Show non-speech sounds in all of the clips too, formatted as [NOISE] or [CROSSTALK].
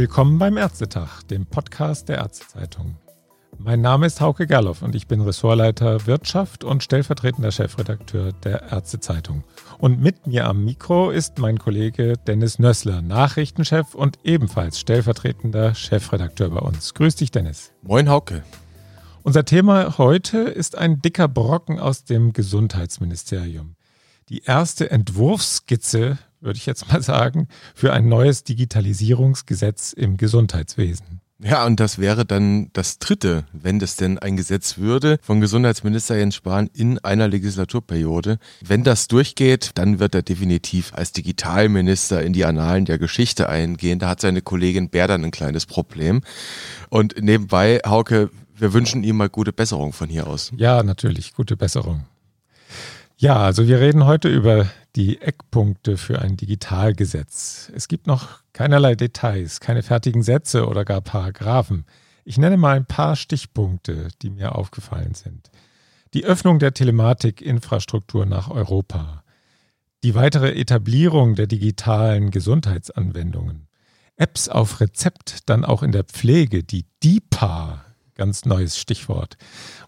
Willkommen beim Ärztetag, dem Podcast der Ärztezeitung. Mein Name ist Hauke Gerloff und ich bin Ressortleiter Wirtschaft und stellvertretender Chefredakteur der Ärztezeitung. Und mit mir am Mikro ist mein Kollege Dennis Nössler, Nachrichtenchef und ebenfalls stellvertretender Chefredakteur bei uns. Grüß dich, Dennis. Moin, Hauke. Unser Thema heute ist ein dicker Brocken aus dem Gesundheitsministerium. Die erste Entwurfsskizze würde ich jetzt mal sagen, für ein neues Digitalisierungsgesetz im Gesundheitswesen. Ja, und das wäre dann das dritte, wenn das denn ein Gesetz würde, von Gesundheitsminister Jens Spahn in einer Legislaturperiode. Wenn das durchgeht, dann wird er definitiv als Digitalminister in die Annalen der Geschichte eingehen. Da hat seine Kollegin Bär dann ein kleines Problem. Und nebenbei, Hauke, wir wünschen ihm mal gute Besserung von hier aus. Ja, natürlich, gute Besserung. Ja, also wir reden heute über die Eckpunkte für ein Digitalgesetz. Es gibt noch keinerlei Details, keine fertigen Sätze oder gar Paragraphen. Ich nenne mal ein paar Stichpunkte, die mir aufgefallen sind. Die Öffnung der Telematikinfrastruktur nach Europa. Die weitere Etablierung der digitalen Gesundheitsanwendungen. Apps auf Rezept dann auch in der Pflege, die DIPA, ganz neues Stichwort.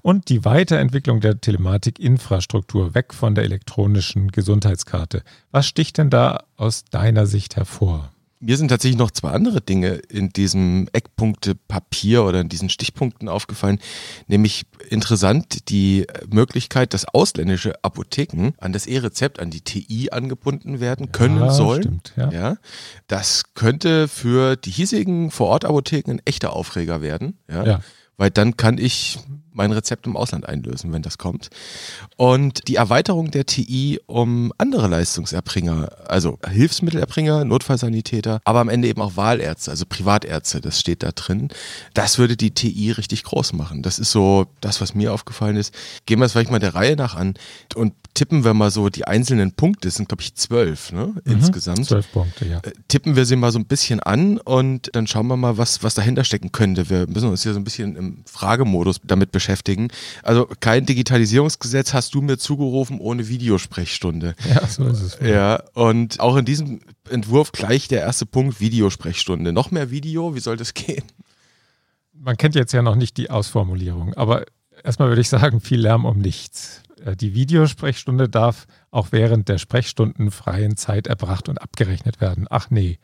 Und die Weiterentwicklung der Telematikinfrastruktur weg von der elektronischen Gesundheitskarte. Was sticht denn da aus deiner Sicht hervor? Mir sind tatsächlich noch zwei andere Dinge in diesem Eckpunktepapier oder in diesen Stichpunkten aufgefallen. Nämlich interessant die Möglichkeit, dass ausländische Apotheken an das E-Rezept, an die TI angebunden werden können ja, sollen. Stimmt, ja. ja. Das könnte für die hiesigen Vorortapotheken ein echter Aufreger werden. Ja. ja weil dann kann ich mein Rezept im Ausland einlösen, wenn das kommt. Und die Erweiterung der TI um andere Leistungserbringer, also Hilfsmittelerbringer, Notfallsanitäter, aber am Ende eben auch Wahlärzte, also Privatärzte, das steht da drin. Das würde die TI richtig groß machen. Das ist so das, was mir aufgefallen ist. Gehen wir es vielleicht mal der Reihe nach an und tippen wir mal so die einzelnen Punkte, das sind glaube ich zwölf ne, mhm, insgesamt. Zwölf Punkte, ja. Äh, tippen wir sie mal so ein bisschen an und dann schauen wir mal, was, was dahinter stecken könnte. Wir müssen uns hier so ein bisschen im Fragemodus damit beschäftigen beschäftigen. Also kein Digitalisierungsgesetz hast du mir zugerufen ohne Videosprechstunde. Ja, so ist es. Ja, und auch in diesem Entwurf gleich der erste Punkt Videosprechstunde. Noch mehr Video, wie soll das gehen? Man kennt jetzt ja noch nicht die Ausformulierung, aber erstmal würde ich sagen, viel Lärm um nichts. Äh, die Videosprechstunde darf auch während der Sprechstunden freien Zeit erbracht und abgerechnet werden. Ach nee,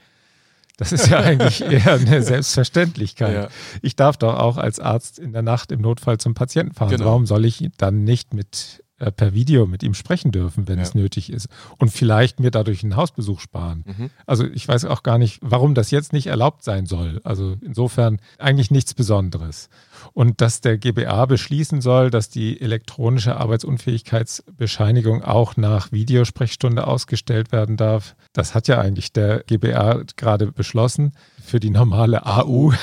das ist ja [LAUGHS] eigentlich eher eine Selbstverständlichkeit. Ja. Ich darf doch auch als Arzt in der Nacht im Notfall zum Patienten fahren. Genau. Warum soll ich dann nicht mit äh, per Video mit ihm sprechen dürfen, wenn ja. es nötig ist. Und vielleicht mir dadurch einen Hausbesuch sparen. Mhm. Also ich weiß auch gar nicht, warum das jetzt nicht erlaubt sein soll. Also insofern eigentlich nichts Besonderes. Und dass der GBA beschließen soll, dass die elektronische Arbeitsunfähigkeitsbescheinigung auch nach Videosprechstunde ausgestellt werden darf, das hat ja eigentlich der GBA gerade beschlossen für die normale AU. [LAUGHS]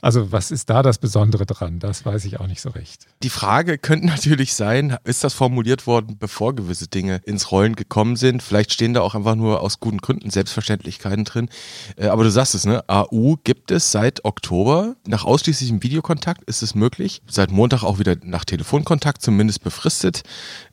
Also was ist da das Besondere dran? Das weiß ich auch nicht so recht. Die Frage könnte natürlich sein, ist das formuliert worden, bevor gewisse Dinge ins Rollen gekommen sind? Vielleicht stehen da auch einfach nur aus guten Gründen Selbstverständlichkeiten drin. Äh, aber du sagst es, ne? AU gibt es seit Oktober. Nach ausschließlichem Videokontakt ist es möglich. Seit Montag auch wieder nach Telefonkontakt, zumindest befristet.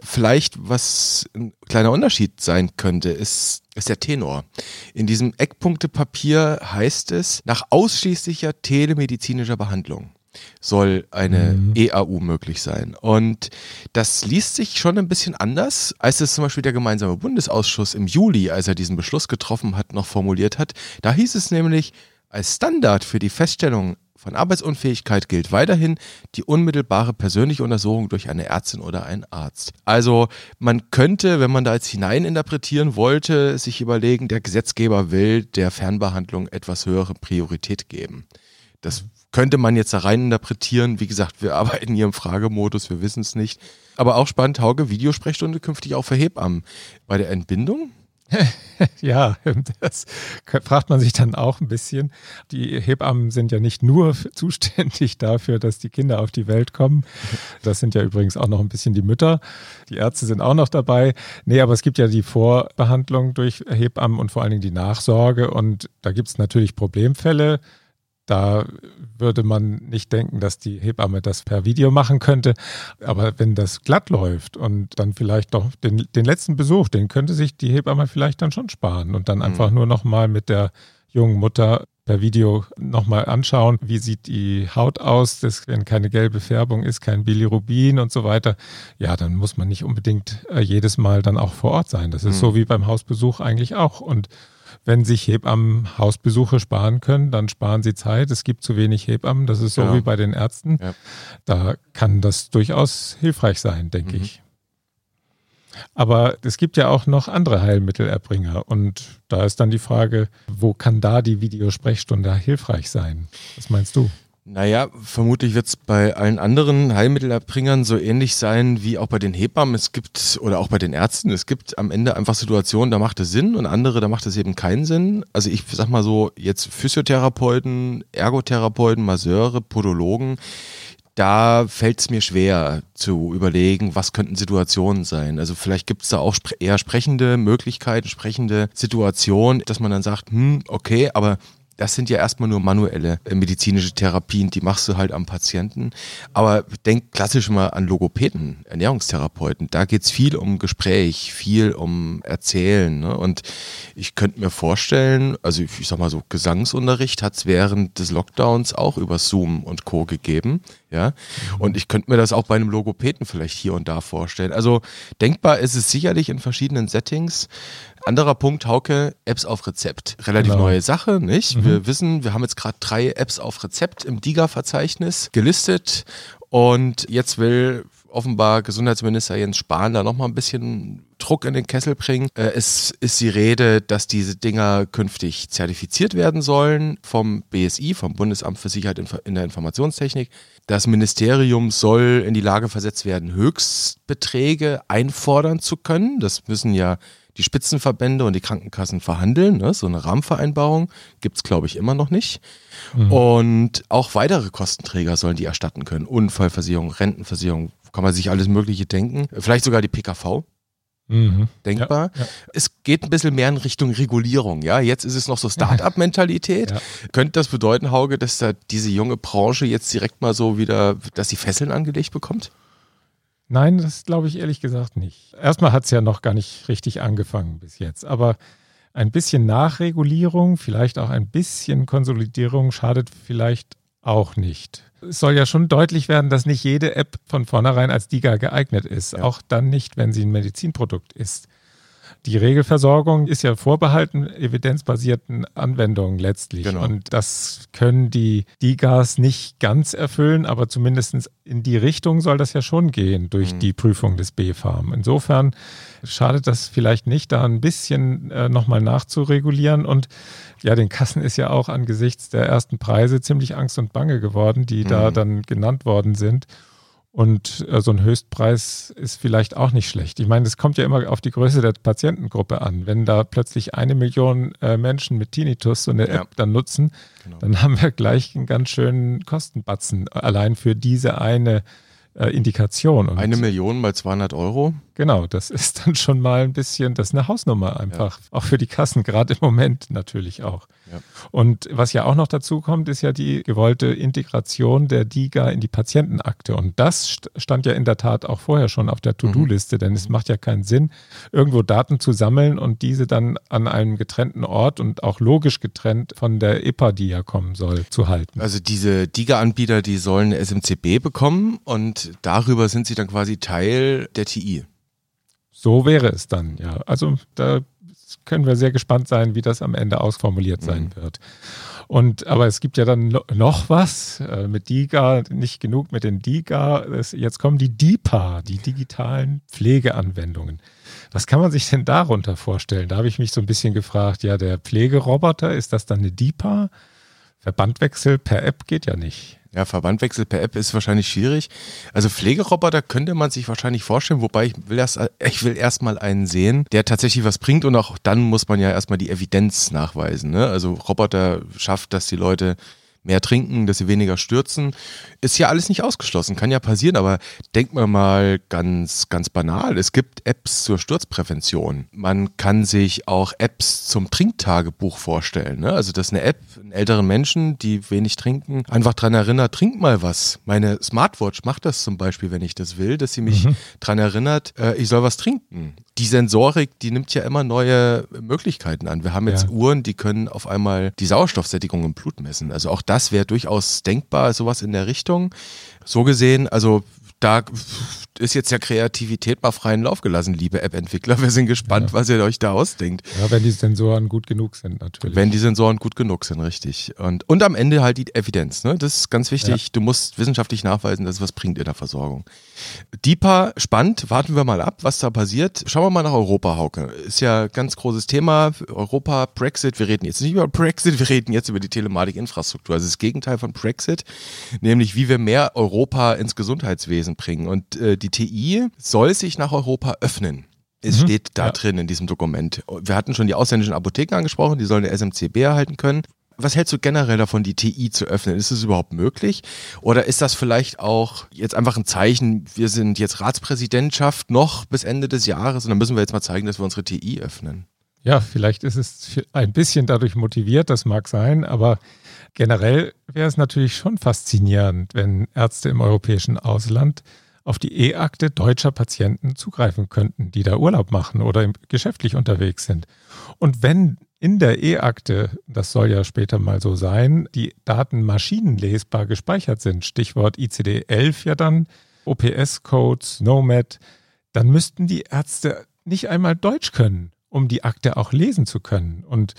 Vielleicht, was ein kleiner Unterschied sein könnte, ist ist der Tenor. In diesem Eckpunktepapier heißt es, nach ausschließlicher telemedizinischer Behandlung soll eine mhm. EAU möglich sein. Und das liest sich schon ein bisschen anders, als es zum Beispiel der gemeinsame Bundesausschuss im Juli, als er diesen Beschluss getroffen hat, noch formuliert hat. Da hieß es nämlich, als Standard für die Feststellung von Arbeitsunfähigkeit gilt weiterhin die unmittelbare persönliche Untersuchung durch eine Ärztin oder einen Arzt. Also man könnte, wenn man da jetzt hineininterpretieren wollte, sich überlegen, der Gesetzgeber will der Fernbehandlung etwas höhere Priorität geben. Das könnte man jetzt da rein interpretieren. Wie gesagt, wir [LAUGHS] arbeiten hier im Fragemodus, wir wissen es nicht. Aber auch spannend, Hauge, Videosprechstunde künftig auch für Hebammen. Bei der Entbindung [LAUGHS] ja, das fragt man sich dann auch ein bisschen. Die Hebammen sind ja nicht nur zuständig dafür, dass die Kinder auf die Welt kommen. Das sind ja übrigens auch noch ein bisschen die Mütter. Die Ärzte sind auch noch dabei. Nee, aber es gibt ja die Vorbehandlung durch Hebammen und vor allen Dingen die Nachsorge. Und da gibt es natürlich Problemfälle. Da würde man nicht denken, dass die Hebamme das per Video machen könnte. Aber wenn das glatt läuft und dann vielleicht doch den, den letzten Besuch, den könnte sich die Hebamme vielleicht dann schon sparen und dann einfach mhm. nur nochmal mit der jungen Mutter per Video nochmal anschauen, wie sieht die Haut aus, das, wenn keine gelbe Färbung ist, kein Bilirubin und so weiter. Ja, dann muss man nicht unbedingt äh, jedes Mal dann auch vor Ort sein. Das ist mhm. so wie beim Hausbesuch eigentlich auch. Und wenn sich Hebammen Hausbesuche sparen können, dann sparen sie Zeit. Es gibt zu wenig Hebammen, das ist so genau. wie bei den Ärzten. Ja. Da kann das durchaus hilfreich sein, denke mhm. ich. Aber es gibt ja auch noch andere Heilmittelerbringer. Und da ist dann die Frage, wo kann da die Videosprechstunde hilfreich sein? Was meinst du? Naja, vermutlich wird es bei allen anderen Heilmittelerbringern so ähnlich sein wie auch bei den Hebammen. Es gibt, oder auch bei den Ärzten, es gibt am Ende einfach Situationen, da macht es Sinn und andere, da macht es eben keinen Sinn. Also ich sag mal so, jetzt Physiotherapeuten, Ergotherapeuten, Masseure, Podologen, da fällt es mir schwer zu überlegen, was könnten Situationen sein. Also vielleicht gibt es da auch eher sprechende Möglichkeiten, sprechende Situationen, dass man dann sagt, hm, okay, aber das sind ja erstmal nur manuelle äh, medizinische Therapien, die machst du halt am Patienten. Aber denk klassisch mal an Logopäden, Ernährungstherapeuten. Da geht's viel um Gespräch, viel um Erzählen. Ne? Und ich könnte mir vorstellen, also ich sag mal so, Gesangsunterricht hat's während des Lockdowns auch über Zoom und Co. gegeben. Ja. Und ich könnte mir das auch bei einem Logopäden vielleicht hier und da vorstellen. Also denkbar ist es sicherlich in verschiedenen Settings. Anderer Punkt, Hauke, Apps auf Rezept. Relativ genau. neue Sache, nicht? Mhm. Wir wissen, wir haben jetzt gerade drei Apps auf Rezept im DIGA-Verzeichnis gelistet und jetzt will offenbar Gesundheitsminister Jens Spahn da nochmal ein bisschen Druck in den Kessel bringen. Äh, es ist die Rede, dass diese Dinger künftig zertifiziert werden sollen vom BSI, vom Bundesamt für Sicherheit in der Informationstechnik. Das Ministerium soll in die Lage versetzt werden, Höchstbeträge einfordern zu können. Das müssen ja die Spitzenverbände und die Krankenkassen verhandeln. Ne? So eine Rahmenvereinbarung gibt es, glaube ich, immer noch nicht. Mhm. Und auch weitere Kostenträger sollen die erstatten können. Unfallversicherung, Rentenversicherung, kann man sich alles Mögliche denken. Vielleicht sogar die PKV. Mhm. Denkbar. Ja, ja. Es geht ein bisschen mehr in Richtung Regulierung. Ja, jetzt ist es noch so Start-up-Mentalität. [LAUGHS] Ja. Könnte das bedeuten, Hauge, dass da diese junge Branche jetzt direkt mal so wieder, dass sie Fesseln angelegt bekommt? Nein, das glaube ich ehrlich gesagt nicht. Erstmal hat es ja noch gar nicht richtig angefangen bis jetzt, aber ein bisschen Nachregulierung, vielleicht auch ein bisschen Konsolidierung schadet vielleicht auch nicht. Es soll ja schon deutlich werden, dass nicht jede App von vornherein als DIGA geeignet ist, ja. auch dann nicht, wenn sie ein Medizinprodukt ist. Die Regelversorgung ist ja vorbehalten evidenzbasierten Anwendungen letztlich. Genau. Und das können die DIGAs nicht ganz erfüllen, aber zumindest in die Richtung soll das ja schon gehen durch mhm. die Prüfung des BfArM. Insofern schadet das vielleicht nicht, da ein bisschen äh, nochmal nachzuregulieren. Und ja, den Kassen ist ja auch angesichts der ersten Preise ziemlich Angst und Bange geworden, die mhm. da dann genannt worden sind. Und äh, so ein Höchstpreis ist vielleicht auch nicht schlecht. Ich meine, es kommt ja immer auf die Größe der Patientengruppe an. Wenn da plötzlich eine Million äh, Menschen mit Tinnitus so eine ja. App dann nutzen, genau. dann haben wir gleich einen ganz schönen Kostenbatzen allein für diese eine äh, Indikation. Und eine Million mal 200 Euro? Genau, das ist dann schon mal ein bisschen, das ist eine Hausnummer einfach. Ja. Auch für die Kassen, gerade im Moment natürlich auch. Ja. Und was ja auch noch dazu kommt, ist ja die gewollte Integration der DIGA in die Patientenakte. Und das stand ja in der Tat auch vorher schon auf der To-Do-Liste, denn es macht ja keinen Sinn, irgendwo Daten zu sammeln und diese dann an einem getrennten Ort und auch logisch getrennt von der EPA, die ja kommen soll, zu halten. Also diese DIGA-Anbieter, die sollen SMCB bekommen und darüber sind sie dann quasi Teil der TI. So wäre es dann, ja. Also da können wir sehr gespannt sein, wie das am Ende ausformuliert sein mhm. wird. Und aber es gibt ja dann noch was äh, mit DIGA, nicht genug mit den DIGA. Es, jetzt kommen die DIPA, die digitalen Pflegeanwendungen. Was kann man sich denn darunter vorstellen? Da habe ich mich so ein bisschen gefragt, ja, der Pflegeroboter, ist das dann eine DIPA? Verbandwechsel per App geht ja nicht. Ja, Verbandwechsel per App ist wahrscheinlich schwierig. Also Pflegeroboter könnte man sich wahrscheinlich vorstellen, wobei ich will erst, ich will erstmal einen sehen, der tatsächlich was bringt und auch dann muss man ja erstmal die Evidenz nachweisen. Ne? Also Roboter schafft, dass die Leute mehr trinken, dass sie weniger stürzen. Ist ja alles nicht ausgeschlossen, kann ja passieren, aber denkt man mal ganz, ganz banal. Es gibt Apps zur Sturzprävention. Man kann sich auch Apps zum Trinktagebuch vorstellen. Ne? Also, dass eine App einen älteren Menschen, die wenig trinken, einfach daran erinnert, trink mal was. Meine Smartwatch macht das zum Beispiel, wenn ich das will, dass sie mich mhm. daran erinnert, äh, ich soll was trinken. Die Sensorik, die nimmt ja immer neue Möglichkeiten an. Wir haben jetzt ja. Uhren, die können auf einmal die Sauerstoffsättigung im Blut messen. Also auch das wäre durchaus denkbar, sowas in der Richtung. So gesehen, also da ist jetzt ja Kreativität mal freien Lauf gelassen, liebe App-Entwickler. Wir sind gespannt, ja. was ihr euch da ausdenkt. Ja, wenn die Sensoren gut genug sind, natürlich. Wenn die Sensoren gut genug sind, richtig. Und, und am Ende halt die Evidenz. Ne? Das ist ganz wichtig. Ja. Du musst wissenschaftlich nachweisen, dass es was bringt in der Versorgung. DIPA, spannend. Warten wir mal ab, was da passiert. Schauen wir mal nach Europa, Hauke. Ist ja ganz großes Thema. Europa, Brexit. Wir reden jetzt nicht über Brexit, wir reden jetzt über die Telematik-Infrastruktur. Also das Gegenteil von Brexit, nämlich wie wir mehr Europa ins Gesundheitswesen bringen. Und äh, die TI soll sich nach Europa öffnen. Es mhm. steht da ja. drin in diesem Dokument. Wir hatten schon die ausländischen Apotheken angesprochen, die sollen der SMCB erhalten können. Was hältst du generell davon, die TI zu öffnen? Ist es überhaupt möglich? Oder ist das vielleicht auch jetzt einfach ein Zeichen, wir sind jetzt Ratspräsidentschaft noch bis Ende des Jahres und dann müssen wir jetzt mal zeigen, dass wir unsere TI öffnen? Ja, vielleicht ist es ein bisschen dadurch motiviert, das mag sein, aber generell wäre es natürlich schon faszinierend, wenn Ärzte im europäischen Ausland auf die E-Akte deutscher Patienten zugreifen könnten, die da Urlaub machen oder geschäftlich unterwegs sind. Und wenn in der E-Akte, das soll ja später mal so sein, die Daten maschinenlesbar gespeichert sind, Stichwort ICD-11 ja dann, OPS-Codes, Nomad, dann müssten die Ärzte nicht einmal Deutsch können, um die Akte auch lesen zu können. Und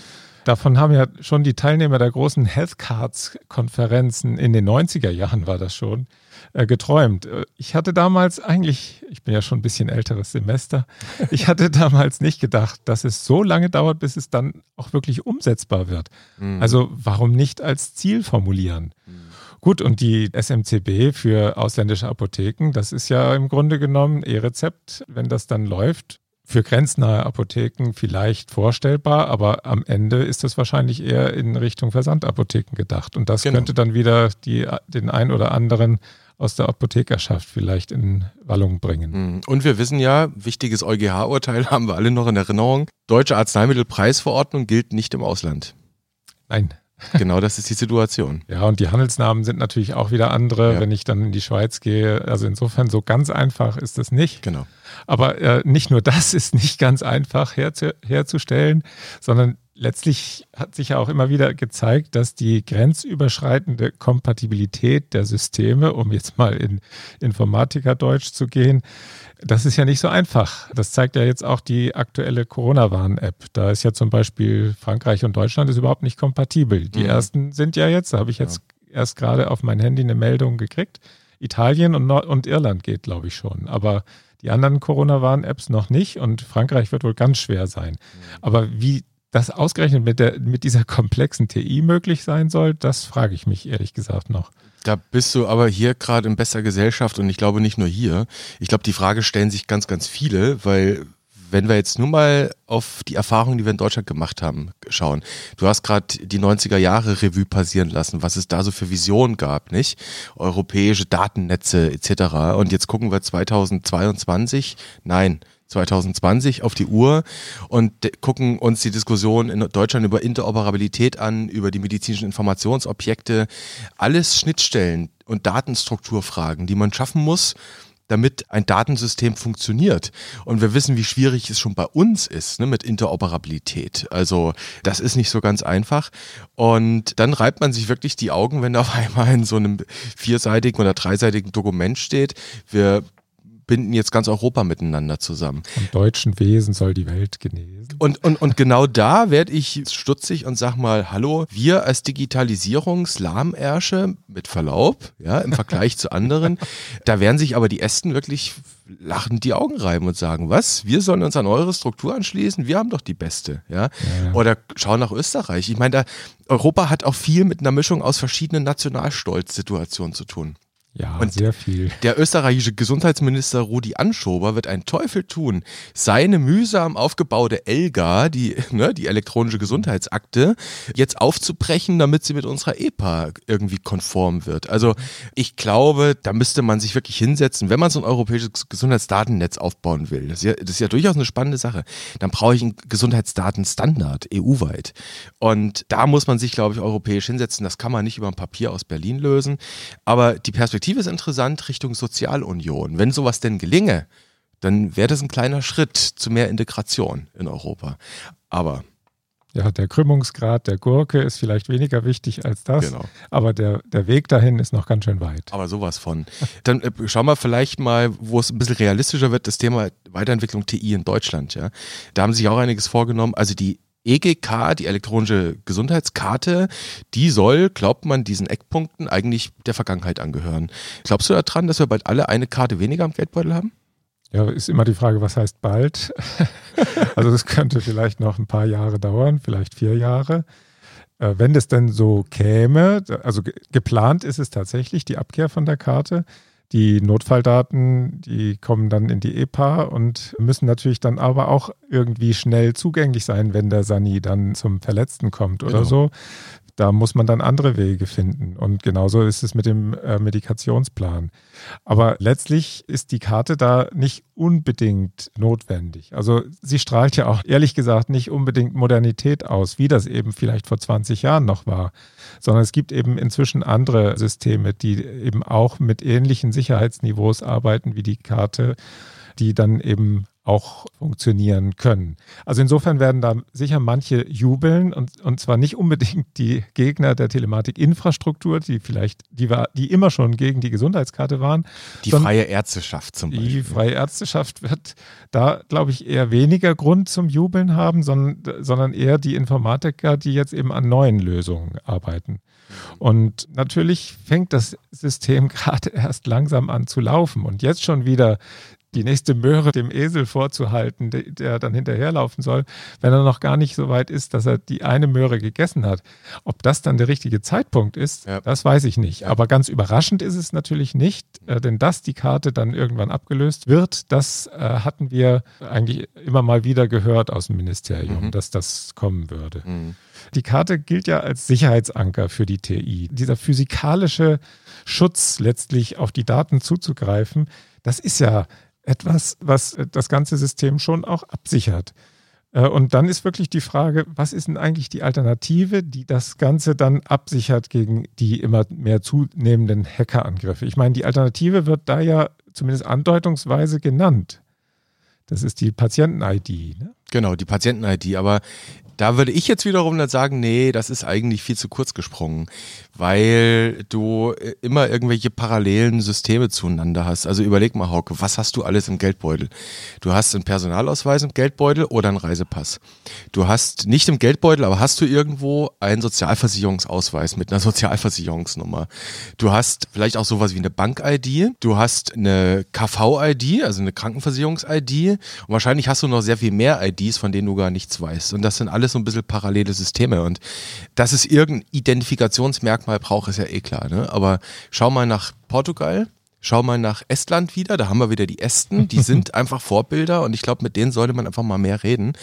davon haben ja schon die Teilnehmer der großen Health Cards-Konferenzen in den 90er Jahren war das schon, äh, geträumt. Äh, ich hatte damals eigentlich, ich bin ja schon ein bisschen älteres Semester, [LAUGHS] ich hatte damals nicht gedacht, dass es so lange dauert, bis es dann auch wirklich umsetzbar wird. Mhm. Also warum nicht als Ziel formulieren? Mhm. Gut, und die SMCB für ausländische Apotheken, das ist ja im Grunde genommen E-Rezept, wenn das dann läuft, für grenznahe Apotheken vielleicht vorstellbar, aber am Ende ist das wahrscheinlich eher in Richtung Versandapotheken gedacht. Und das genau. könnte dann wieder die, den ein oder anderen aus der Apothekerschaft vielleicht in Wallung bringen. Hm. Und wir wissen ja, wichtiges EuGH-Urteil haben wir alle noch in Erinnerung. Deutsche Arzneimittelpreisverordnung gilt nicht im Ausland. Nein. Genau, das ist die Situation. [LAUGHS] Ja, und die Handelsnamen sind natürlich auch wieder andere, ja. wenn ich dann in die Schweiz gehe. Also insofern so ganz einfach ist das nicht. Genau. Aber äh, nicht nur das ist nicht ganz einfach herzu herzustellen, sondern letztlich hat sich ja auch immer wieder gezeigt, dass die grenzüberschreitende Kompatibilität der Systeme, um jetzt mal in Informatikerdeutsch zu gehen, das ist ja nicht so einfach. Das zeigt ja jetzt auch die aktuelle Corona-Warn-App. Da ist ja zum Beispiel Frankreich und Deutschland ist überhaupt nicht kompatibel. Die mhm. ersten sind ja jetzt, da habe ich jetzt ja. erst gerade auf mein Handy eine Meldung gekriegt. Italien und, Nord und Irland geht, glaube ich, schon. Aber die anderen Corona-Warn-Apps noch nicht und Frankreich wird wohl ganz schwer sein. Mhm. Aber wie das ausgerechnet mit, der, mit dieser komplexen TI möglich sein soll, das frage ich mich ehrlich gesagt noch. Da bist du aber hier gerade in besser Gesellschaft und ich glaube nicht nur hier. Ich glaube, die Frage stellen sich ganz, ganz viele, weil wenn wir jetzt nur mal auf die Erfahrungen, die wir in Deutschland gemacht haben, schauen. Du hast gerade die 90er Jahre Revue passieren lassen, was es da so für Visionen gab, nicht? Europäische Datennetze etc. Und jetzt gucken wir 2022. Nein, 2020 auf die Uhr und gucken uns die Diskussion in Deutschland über Interoperabilität an, über die medizinischen Informationsobjekte, alles Schnittstellen und Datenstrukturfragen, die man schaffen muss, damit ein Datensystem funktioniert. Und wir wissen, wie schwierig es schon bei uns ist ne, mit Interoperabilität. Also das ist nicht so ganz einfach. Und dann reibt man sich wirklich die Augen, wenn da auf einmal in so einem vierseitigen oder dreiseitigen Dokument steht, wir binden jetzt ganz Europa miteinander zusammen. Vom deutschen Wesen soll die Welt genesen. Und, und, und genau da werde ich stutzig und sag mal, hallo, wir als Digitalisierungslahmärsche, mit Verlaub, ja, im Vergleich zu anderen, [LAUGHS] da werden sich aber die Ästen wirklich lachend die Augen reiben und sagen, was? Wir sollen uns an eure Struktur anschließen? Wir haben doch die beste, ja? ja. Oder schau nach Österreich. Ich meine, Europa hat auch viel mit einer Mischung aus verschiedenen Nationalstolzsituationen zu tun. Ja, Und sehr viel. Der österreichische Gesundheitsminister Rudi Anschober wird einen Teufel tun, seine mühsam aufgebaute ELGA, die, ne, die elektronische Gesundheitsakte, jetzt aufzubrechen, damit sie mit unserer EPA irgendwie konform wird. Also ich glaube, da müsste man sich wirklich hinsetzen, wenn man so ein europäisches Gesundheitsdatennetz aufbauen will. Das ist ja, das ist ja durchaus eine spannende Sache. Dann brauche ich einen Gesundheitsdatenstandard EU-weit. Und da muss man sich, glaube ich, europäisch hinsetzen. Das kann man nicht über ein Papier aus Berlin lösen. Aber die Perspektive Perspektive ist interessant Richtung Sozialunion. Wenn sowas denn gelinge, dann wäre das ein kleiner Schritt zu mehr Integration in Europa. Aber ja, der Krümmungsgrad der Gurke ist vielleicht weniger wichtig als das, genau. aber der, der Weg dahin ist noch ganz schön weit. Aber sowas von. Dann äh, schauen wir vielleicht mal, wo es ein bisschen realistischer wird, das Thema Weiterentwicklung TI in Deutschland. Ja. Da haben sich auch einiges vorgenommen. Also die EGK, die elektronische Gesundheitskarte, die soll, glaubt man, diesen Eckpunkten eigentlich der Vergangenheit angehören. Glaubst du daran, dass wir bald alle eine Karte weniger am Geldbeutel haben? Ja, ist immer die Frage, was heißt bald? [LAUGHS] also das könnte vielleicht noch ein paar Jahre dauern, vielleicht vier Jahre. Äh, wenn das denn so käme, also geplant ist es tatsächlich, die Abkehr von der Karte. Die Notfalldaten, die kommen dann in die EPA und müssen natürlich dann aber auch irgendwie schnell zugänglich sein, wenn der Sani dann zum Verletzten kommt oder genau. so. Da muss man dann andere Wege finden. Und genauso ist es mit dem äh, Medikationsplan. Aber letztlich ist die Karte da nicht unbedingt notwendig. Also sie strahlt ja auch ehrlich gesagt nicht unbedingt Modernität aus, wie das eben vielleicht vor 20 Jahren noch war, sondern es gibt eben inzwischen andere Systeme, die eben auch mit ähnlichen Sicherheitsniveaus arbeiten wie die Karte, die dann eben auch funktionieren können. Also insofern werden da sicher manche jubeln und, und zwar nicht unbedingt die Gegner der Telematikinfrastruktur, die vielleicht, die war, die immer schon gegen die Gesundheitskarte waren. Die freie Ärzteschaft zum Beispiel. Die freie Ärzteschaft wird da, glaube ich, eher weniger Grund zum Jubeln haben, sondern, sondern eher die Informatiker, die jetzt eben an neuen Lösungen arbeiten. Und natürlich fängt das System [LAUGHS] gerade erst langsam an zu laufen und jetzt schon wieder die nächste Möhre dem Esel vorzuhalten, der, der dann hinterherlaufen soll, wenn er noch gar nicht so weit ist, dass er die eine Möhre gegessen hat. Ob das dann der richtige Zeitpunkt ist, ja. das weiß ich nicht. Ja. Aber ganz überraschend ist es natürlich nicht, äh, denn dass die Karte dann irgendwann abgelöst wird, das äh, hatten wir eigentlich immer mal wieder gehört aus dem Ministerium, mhm. dass das kommen würde. Mhm. Die Karte gilt ja als Sicherheitsanker für die TI. Dieser physikalische Schutz letztlich auf die Daten zuzugreifen, das ist ja etwas, was äh, das ganze System schon auch absichert. Äh, und dann ist wirklich die Frage, was ist denn eigentlich die Alternative, die das Ganze dann absichert gegen die immer mehr zunehmenden Hackerangriffe? Ich meine, die Alternative wird da ja zumindest andeutungsweise genannt. Das ist die Patienten-ID. Ne? Genau, die Patienten-ID. Aber da würde ich jetzt wiederum dann sagen, nee, das ist eigentlich viel zu kurz gesprungen, weil du äh, immer irgendwelche parallelen Systeme zueinander hast. Also überleg mal, Hauke, was hast du alles im Geldbeutel? Du hast einen Personalausweis im Geldbeutel oder einen Reisepass. Du hast nicht im Geldbeutel, aber hast du irgendwo einen Sozialversicherungsausweis mit einer [LAUGHS] Sozialversicherungsnummer. Du hast vielleicht auch sowas wie eine Bank-ID. Du hast eine KV-ID, also eine Krankenversicherungs-ID. Und wahrscheinlich hast du noch sehr viel mehr IDs, von denen du gar nichts weißt. Und das sind alles so ein bisschen parallele Systeme. Und dass es irgendein Identifikationsmerkmal braucht, ist ja eh klar. Ne? Aber schau mal nach Portugal. Schau mal nach Estland wieder, da haben wir wieder die Esten, die [LAUGHS] sind einfach Vorbilder und ich glaube, mit denen sollte man einfach mal mehr reden.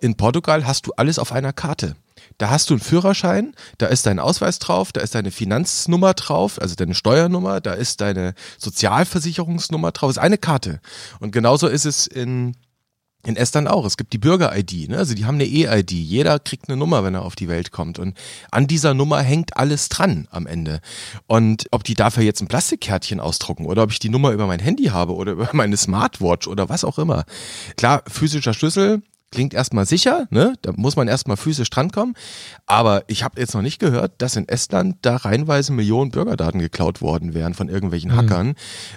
In Portugal hast du alles auf einer Karte. Da hast du einen Führerschein, da ist dein Ausweis drauf, da ist deine Finanznummer drauf, also deine Steuernummer, da ist deine Sozialversicherungsnummer drauf, das ist eine Karte. Und genauso ist es in in Estland auch. Es gibt die Bürger-ID, ne? also die haben eine E-ID. Jeder kriegt eine Nummer, wenn er auf die Welt kommt. Und an dieser Nummer hängt alles dran am Ende. Und ob die dafür jetzt ein Plastikkärtchen ausdrucken oder ob ich die Nummer über mein Handy habe oder [LAUGHS] über meine Smartwatch oder was auch immer. Klar, physischer Schlüssel Klingt erstmal sicher, ne? da muss man erstmal physisch drankommen. Aber ich habe jetzt noch nicht gehört, dass in Estland da reinweise Millionen Bürgerdaten geklaut worden wären von irgendwelchen mhm. Hackern.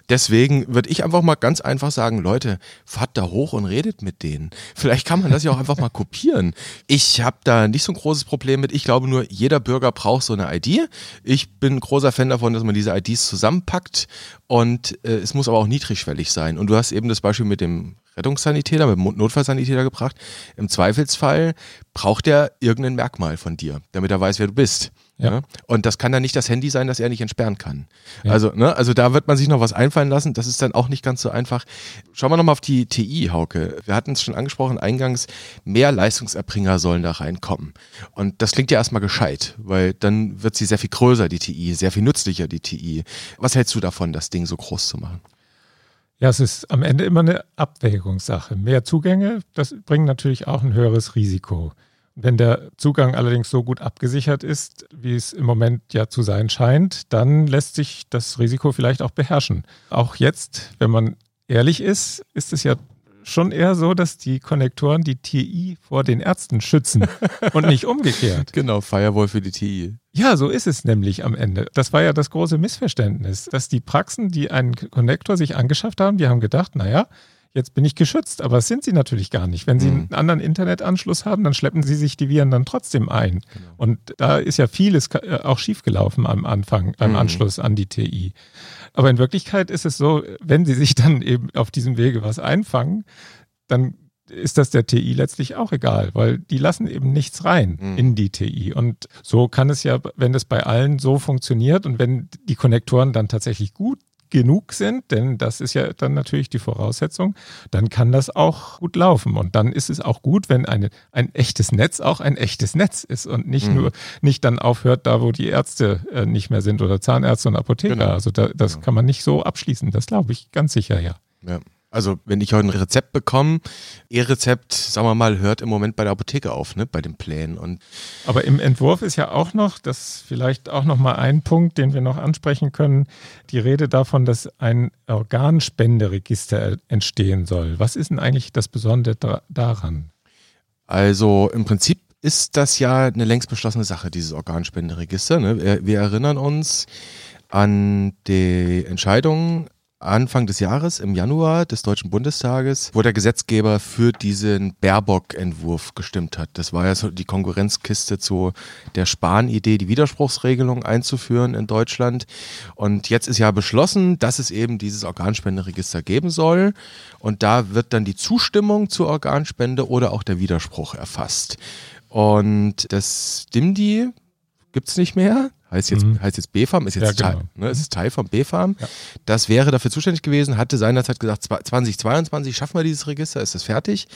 Deswegen würde ich einfach mal ganz einfach sagen, Leute, fahrt da hoch und redet mit denen. Vielleicht kann man das ja auch einfach mal kopieren. Ich habe da nicht so ein großes Problem mit. Ich glaube nur, jeder Bürger braucht so eine ID. Ich bin großer Fan davon, dass man diese IDs zusammenpackt und äh, es muss aber auch niedrigschwellig sein. Und du hast eben das Beispiel mit dem Rettungssanitäter, mit dem Notfallsanitäter gebracht. Im Zweifelsfall braucht er irgendein Merkmal von dir, damit er weiß, wer du bist. Ja. Ne? Und das kann dann nicht das Handy sein, das er nicht entsperren kann. Ja. Also, ne, also da wird man sich noch was einfallen lassen. Das ist dann auch nicht ganz so einfach. Schauen wir nochmal auf die TI, Hauke. Wir hatten es schon angesprochen, eingangs, mehr Leistungserbringer sollen da reinkommen. Und das klingt ja erstmal gescheit, weil dann wird sie sehr viel größer, die TI, sehr viel nützlicher, die TI. Was hältst du davon, das Ding so groß zu machen? Ja, es ist am Ende immer eine Abwägungssache. Mehr Zugänge, das bringt natürlich auch ein höheres Risiko. Wenn der Zugang allerdings so gut abgesichert ist, wie es im Moment ja zu sein scheint, dann lässt sich das Risiko vielleicht auch beherrschen. Auch jetzt, wenn man ehrlich ist, ist es ja schon eher so, dass die Konnektoren die TI vor den Ärzten schützen [LAUGHS] und nicht umgekehrt. Genau, Firewall für die TI. Ja, so ist es nämlich am Ende. Das war ja das große Missverständnis, dass die Praxen, die einen Konnektor sich angeschafft haben, die haben gedacht, naja, jetzt bin ich geschützt. Aber das sind sie natürlich gar nicht. Wenn sie mhm. einen anderen Internetanschluss haben, dann schleppen sie sich die Viren dann trotzdem ein. Genau. Und da ist ja vieles äh, auch schiefgelaufen am Anfang, beim mhm. Anschluss an die TI. Aber in Wirklichkeit ist es so, wenn sie sich dann eben auf diesem Wege was einfangen, dann ist das der TI letztlich auch egal, weil die lassen eben nichts rein mhm. in die TI. Und so kann es ja, wenn es bei allen so funktioniert und wenn die Konnektoren dann tatsächlich gut genug sind, denn das ist ja dann natürlich die Voraussetzung, dann kann das auch gut laufen. Und dann ist es auch gut, wenn eine, ein echtes Netz auch ein echtes Netz ist und nicht mhm. nur nicht dann aufhört, da wo die Ärzte äh, nicht mehr sind oder Zahnärzte und Apotheker. Genau. Also da, das genau. kann man nicht so abschließen. Das glaube ich ganz sicher, ja. Ja. Also wenn ich heute ein Rezept bekomme, E-Rezept, sagen wir mal, hört im Moment bei der Apotheke auf, ne, bei den Plänen. Und Aber im Entwurf ist ja auch noch, das vielleicht auch noch mal ein Punkt, den wir noch ansprechen können, die Rede davon, dass ein Organspenderegister entstehen soll. Was ist denn eigentlich das Besondere daran? Also im Prinzip ist das ja eine längst beschlossene Sache, dieses Organspenderegister. Ne? Wir, wir erinnern uns an die Entscheidung Anfang des Jahres, im Januar des Deutschen Bundestages, wo der Gesetzgeber für diesen Baerbock-Entwurf gestimmt hat. Das war ja so die Konkurrenzkiste zu der Spahn-Idee, die Widerspruchsregelung einzuführen in Deutschland. Und jetzt ist ja beschlossen, dass es eben dieses Organspenderegister geben soll. Und da wird dann die Zustimmung zur Organspende oder auch der Widerspruch erfasst. Und das DIMDI gibt es nicht mehr. Heißt jetzt, mhm. heißt jetzt B-Farm, ist jetzt ja, genau. Teil, ne, es ist Teil von B-Farm. Ja. Das wäre dafür zuständig gewesen, hatte seinerzeit gesagt, 2022 schaffen wir dieses Register, ist das fertig.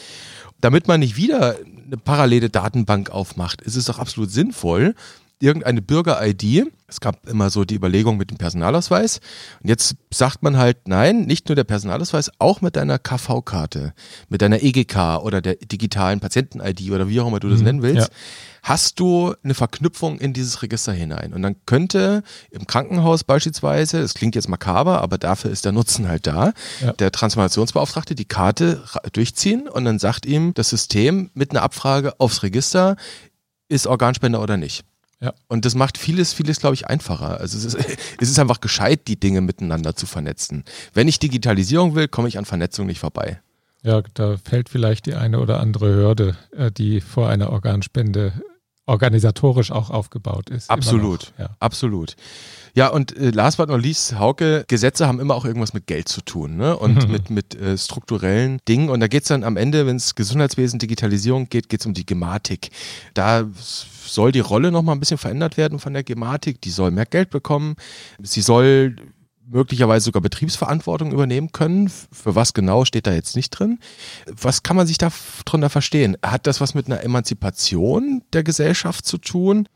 Damit man nicht wieder eine parallele Datenbank aufmacht, ist es doch absolut sinnvoll, irgendeine Bürger-ID. Es gab immer so die Überlegung mit dem Personalausweis. Und jetzt sagt man halt, nein, nicht nur der Personalausweis, auch mit deiner KV-Karte, mit deiner EGK oder der digitalen Patienten-ID oder wie auch immer du das mhm, nennen willst. Ja hast du eine Verknüpfung in dieses Register hinein. Und dann könnte im Krankenhaus beispielsweise, das klingt jetzt makaber, aber dafür ist der Nutzen halt da, ja. der Transformationsbeauftragte die Karte durchziehen und dann sagt ihm das System mit einer Abfrage aufs Register, ist Organspender oder nicht. Ja. Und das macht vieles, vieles, glaube ich, einfacher. Also es ist, [LAUGHS] es ist einfach gescheit, die Dinge miteinander zu vernetzen. Wenn ich Digitalisierung will, komme ich an Vernetzung nicht vorbei. Ja, da fällt vielleicht die eine oder andere Hürde, äh, die vor einer Organspende organisatorisch auch aufgebaut ist. Absolut, ja. absolut. Ja, und äh, last but not least, Hauke, Gesetze haben immer auch irgendwas mit Geld zu tun ne? und mhm. [LAUGHS] mit, mit äh, strukturellen Dingen. Und da geht es dann am Ende, wenn es Gesundheitswesen, Digitalisierung geht, geht es um die Gematik. Da soll die Rolle nochmal ein bisschen verändert werden von der Gematik. Die soll mehr Geld bekommen. Sie soll möglicherweise sogar Betriebsverantwortung übernehmen können. Für was genau steht da jetzt nicht drin. Was kann man sich da drunter verstehen? Hat das was mit einer Emanzipation der Gesellschaft zu tun?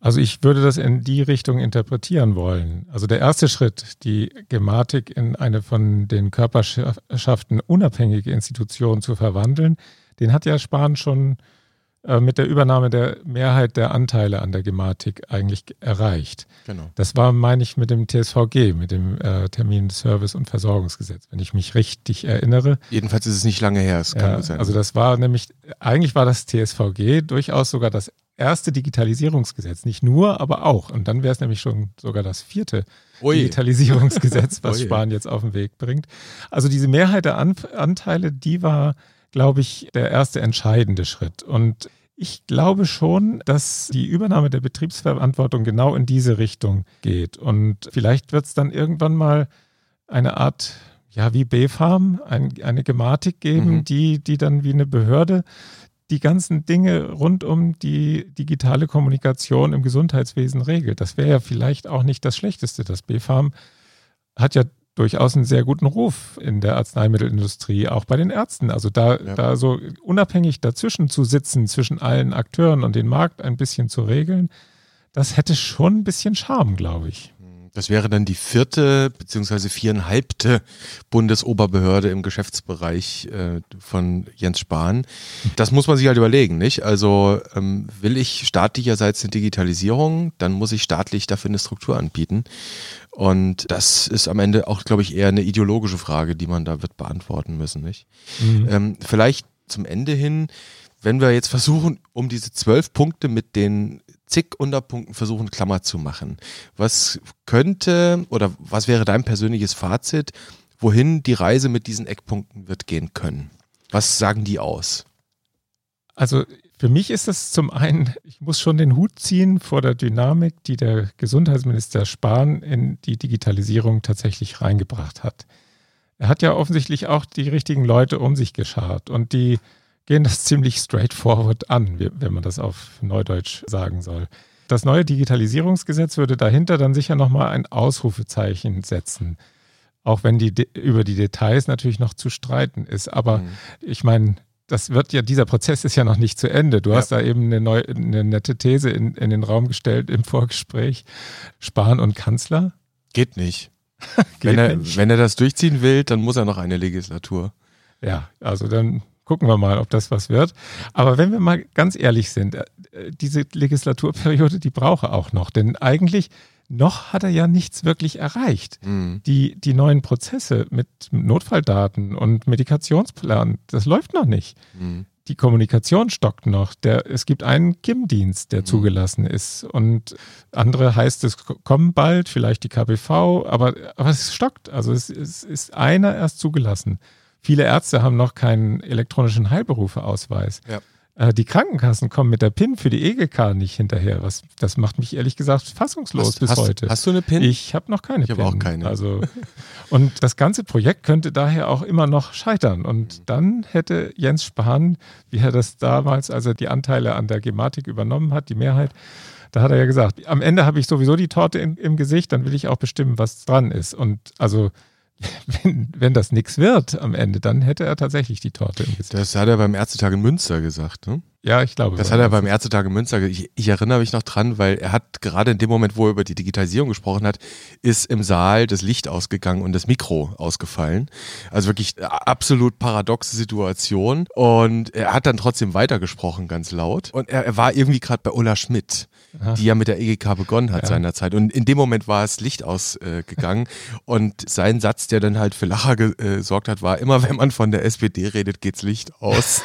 Also ich würde das in die Richtung interpretieren wollen. Also der erste Schritt, die Gematik in eine von den Körperschaften unabhängige Institution zu verwandeln, den hat ja Spahn schon äh, mit der Übernahme der Mehrheit der Anteile an der Gematik eigentlich erreicht. Genau. Das war, meine ich, mit dem TSVG, mit dem äh, Termin Service- und Versorgungsgesetz, wenn ich mich richtig erinnere. Jedenfalls ist es nicht lange her, es kann ja, sein. Also das war nämlich, eigentlich war das TSVG durchaus sogar das erste Digitalisierungsgesetz. Nicht nur, aber auch. Und dann wäre es nämlich schon sogar das vierte Ui. Digitalisierungsgesetz, [LAUGHS] was Spahn jetzt auf den Weg bringt. Also diese Mehrheit der An Anteile, die war glaube ich, der erste entscheidende Schritt. Und ich glaube schon, dass die Übernahme der Betriebsverantwortung genau in diese Richtung geht. Und vielleicht wird es dann irgendwann mal eine Art ja, wie BfArM ein, eine Gematik geben, mhm. die, die dann wie eine Behörde die ganzen Dinge rund um die digitale Kommunikation im Gesundheitswesen regelt. Das wäre ja vielleicht auch nicht das Schlechteste. Das BfArM hat ja durchaus einen sehr guten Ruf in der Arzneimittelindustrie, auch bei den Ärzten. Also da, ja. da so unabhängig dazwischen zu sitzen, zwischen allen Akteuren und den Markt ein bisschen zu regeln, das hätte schon ein bisschen Charme, glaube ich. Das wäre dann die vierte beziehungsweise viereinhalbte Bundesoberbehörde im Geschäftsbereich äh, von Jens Spahn. Das muss man sich halt überlegen, nicht? Also ähm, will ich staatlicherseits eine Digitalisierung, dann muss ich staatlich dafür eine Struktur anbieten. Und das ist am Ende auch, glaube ich, eher eine ideologische Frage, die man da wird beantworten müssen, nicht? Mhm. Ähm, vielleicht zum Ende hin, wenn wir jetzt versuchen, um diese zwölf Punkte mit den zig Unterpunkten versuchen, Klammer zu machen. Was könnte oder was wäre dein persönliches Fazit, wohin die Reise mit diesen Eckpunkten wird gehen können? Was sagen die aus? Also für mich ist das zum einen, ich muss schon den Hut ziehen vor der Dynamik, die der Gesundheitsminister Spahn in die Digitalisierung tatsächlich reingebracht hat. Er hat ja offensichtlich auch die richtigen Leute um sich geschart und die gehen das [LAUGHS] ziemlich straightforward an, wenn man das auf Neudeutsch sagen soll. Das neue Digitalisierungsgesetz würde dahinter dann sicher nochmal ein Ausrufezeichen setzen. Auch wenn die über die Details natürlich noch zu streiten ist. Aber mhm. ich meine, das wird ja, dieser Prozess ist ja noch nicht zu Ende. Du ja. hast da eben eine, neue, eine nette These in, in den Raum gestellt im Vorgespräch. Spahn und Kanzler? Geht nicht. [LAUGHS] Geht wenn, er, nicht. wenn er das durchziehen will, dann muss er noch eine Legislatur. Ja, also dann gucken wir mal, ob das was wird. Aber wenn wir mal ganz ehrlich sind, äh, diese Legislaturperiode, die brauche auch noch. Denn eigentlich noch hat er ja nichts wirklich erreicht. Mhm. Die, die neuen Prozesse mit Notfalldaten und Medikationsplan, das läuft noch nicht. Mhm. Die Kommunikation stockt noch. Der, es gibt einen KIM-Dienst, der mhm. zugelassen ist. Und andere heißt es kommen bald, vielleicht die KBV, aber, aber es stockt. Also es, es ist einer erst zugelassen. Viele Ärzte haben noch keinen elektronischen Heilberufeausweis. Ja. Äh, die Krankenkassen kommen mit der PIN für die EGK nicht hinterher. Was, das macht mich ehrlich gesagt fassungslos hast, bis hast, heute. Hast du eine PIN? Ich habe noch keine ich PIN. Ich habe auch keine. Also, und das ganze Projekt könnte daher auch immer noch scheitern. Und mhm. dann hätte Jens Spahn, wie er das damals, als er die Anteile an der Gematik übernommen hat, die Mehrheit, da hat er ja gesagt, am Ende habe ich sowieso die Torte in, im Gesicht, dann will ich auch bestimmen, was dran ist. Und also [LAUGHS] wenn, wenn das nichts wird am Ende, dann hätte er tatsächlich die Torte im Gesicht. Das hat er beim Ärztetag in Münster gesagt, ne? Ja, ich glaube. Das hat er beim Ärztetag in Münster gesagt. Ich, ich, erinnere mich noch dran, weil er hat gerade in dem Moment, wo er über die Digitalisierung gesprochen hat, ist im Saal das Licht ausgegangen und das Mikro ausgefallen. Also wirklich absolut paradoxe Situation. Und er hat dann trotzdem weitergesprochen, ganz laut. Und er, er war irgendwie gerade bei Ulla Schmidt. Aha. die ja mit der EGK begonnen hat ja. seinerzeit. Und in dem Moment war das Licht ausgegangen. Äh, [LAUGHS] und sein Satz, der dann halt für Lacher äh, gesorgt hat, war, immer wenn man von der SPD redet, geht's Licht aus.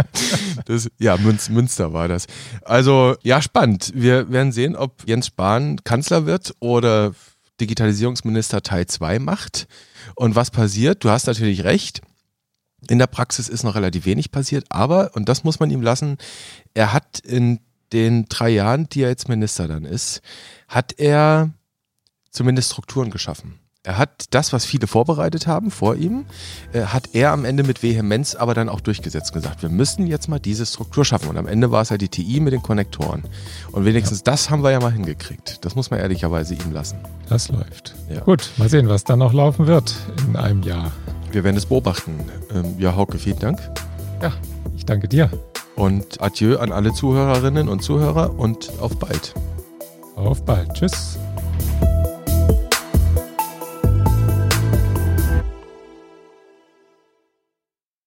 [LAUGHS] das, ja, Münz, Münster war das. Also, ja, spannend. Wir werden sehen, ob Jens Spahn Kanzler wird oder Digitalisierungsminister Teil 2 macht. Und was passiert? Du hast natürlich recht. In der Praxis ist noch relativ wenig passiert, aber, und das muss man ihm lassen, er hat in den drei Jahren, die er jetzt Minister dann ist, hat er zumindest Strukturen geschaffen. Er hat das, was viele vorbereitet haben vor ihm, äh, hat er am Ende mit Vehemenz aber dann auch durchgesetzt und gesagt, wir müssen jetzt mal diese Struktur schaffen. Und am Ende war es halt die TI mit den Konnektoren. Und wenigstens ja. das haben wir ja mal hingekriegt. Das muss man ehrlicherweise ihm lassen. Das läuft. Ja. Gut, mal sehen, was dann noch laufen wird in einem Jahr. Wir werden es beobachten. Ähm, ja, Hauke, vielen Dank. Ja, ich danke dir. Und adieu an alle Zuhörerinnen und Zuhörer und auf bald. Auf bald. Tschüss.